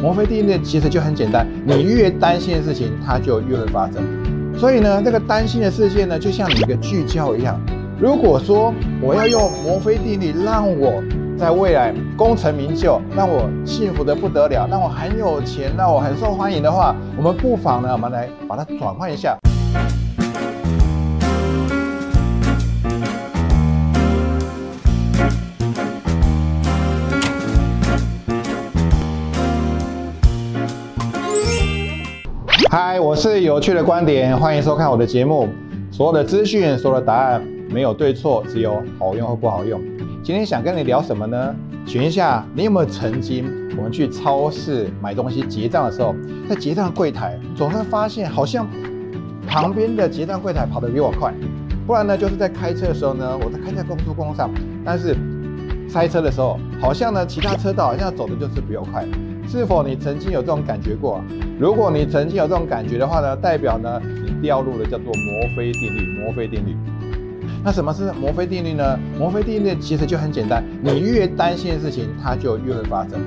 摩菲定律其实就很简单，你越担心的事情，它就越会发生。所以呢，这个担心的事件呢，就像你一个聚焦一样。如果说我要用摩菲定律让我在未来功成名就，让我幸福的不得了，让我很有钱，让我很受欢迎的话，我们不妨呢，我们来把它转换一下。嗨，我是有趣的观点，欢迎收看我的节目。所有的资讯，所有的答案，没有对错，只有好用或不好用。今天想跟你聊什么呢？选一下，你有没有曾经我们去超市买东西结账的时候，在结账柜台总是发现好像旁边的结账柜台跑得比我快，不然呢就是在开车的时候呢，我在开在高速公路上，但是塞车的时候，好像呢其他车道好像走的就是比较快。是否你曾经有这种感觉过？如果你曾经有这种感觉的话呢，代表呢你掉入了叫做摩菲定律。摩菲定律。那什么是摩菲定律呢？摩菲定律其实就很简单，你越担心的事情，它就越会发生。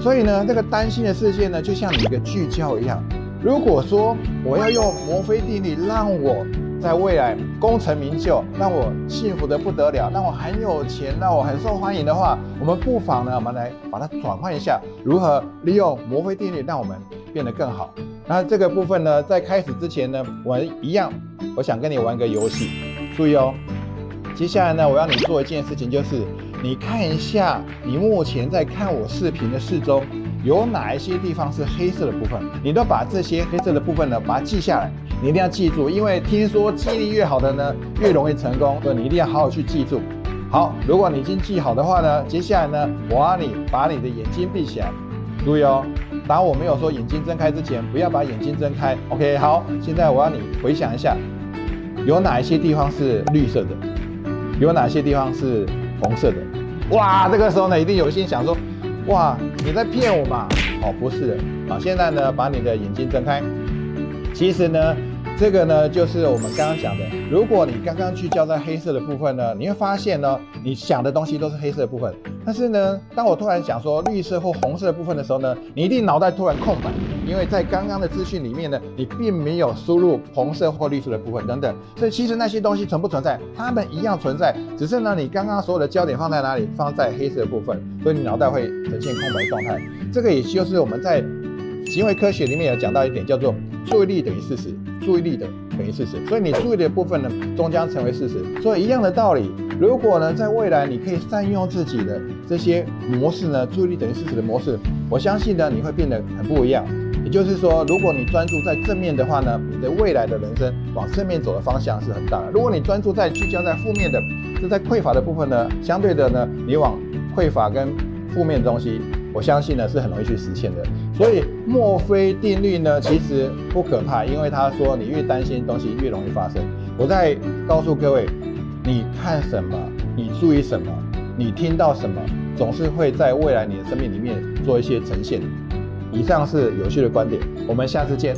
所以呢，这个担心的事件呢，就像你一个聚焦一样。如果说我要用摩菲定律让我在未来功成名就，让我幸福的不得了，让我很有钱，让我很受欢迎的话，我们不妨呢，我们来把它转换一下，如何利用墨菲定律让我们变得更好。那这个部分呢，在开始之前呢，我一样，我想跟你玩个游戏，注意哦。接下来呢，我要你做一件事情，就是你看一下你目前在看我视频的四周。有哪一些地方是黑色的部分？你都把这些黑色的部分呢，把它记下来。你一定要记住，因为听说记忆力越好的呢，越容易成功。所以你一定要好好去记住。好，如果你已经记好的话呢，接下来呢，我让你把你的眼睛闭起来。注意哦，当我没有说眼睛睁开之前，不要把眼睛睁开。OK，好，现在我要你回想一下，有哪一些地方是绿色的？有哪些地方是红色的？哇，这个时候呢，一定有心想说。哇，你在骗我嘛？哦，不是的，好，现在呢，把你的眼睛睁开。其实呢，这个呢，就是我们刚刚讲的。如果你刚刚聚焦在黑色的部分呢，你会发现呢，你想的东西都是黑色的部分。但是呢，当我突然讲说绿色或红色的部分的时候呢，你一定脑袋突然空白，因为在刚刚的资讯里面呢，你并没有输入红色或绿色的部分等等。所以其实那些东西存不存在？它们一样存在，只是呢，你刚刚所有的焦点放在哪里？放在黑色的部分，所以你脑袋会呈现空白状态。这个也就是我们在行为科学里面有讲到一点，叫做注意力等于事实，注意力的等于事实。所以你注意的部分呢，终将成为事实。所以一样的道理。如果呢，在未来你可以善用自己的这些模式呢，注意力等于事实的模式，我相信呢，你会变得很不一样。也就是说，如果你专注在正面的话呢，你的未来的人生往正面走的方向是很大的。如果你专注在聚焦在负面的，是在匮乏的部分呢，相对的呢，你往匮乏跟负面的东西，我相信呢是很容易去实现的。所以墨菲定律呢，其实不可怕，因为他说你越担心东西越容易发生。我在告诉各位。你看什么？你注意什么？你听到什么？总是会在未来你的生命里面做一些呈现。以上是有趣的观点，我们下次见。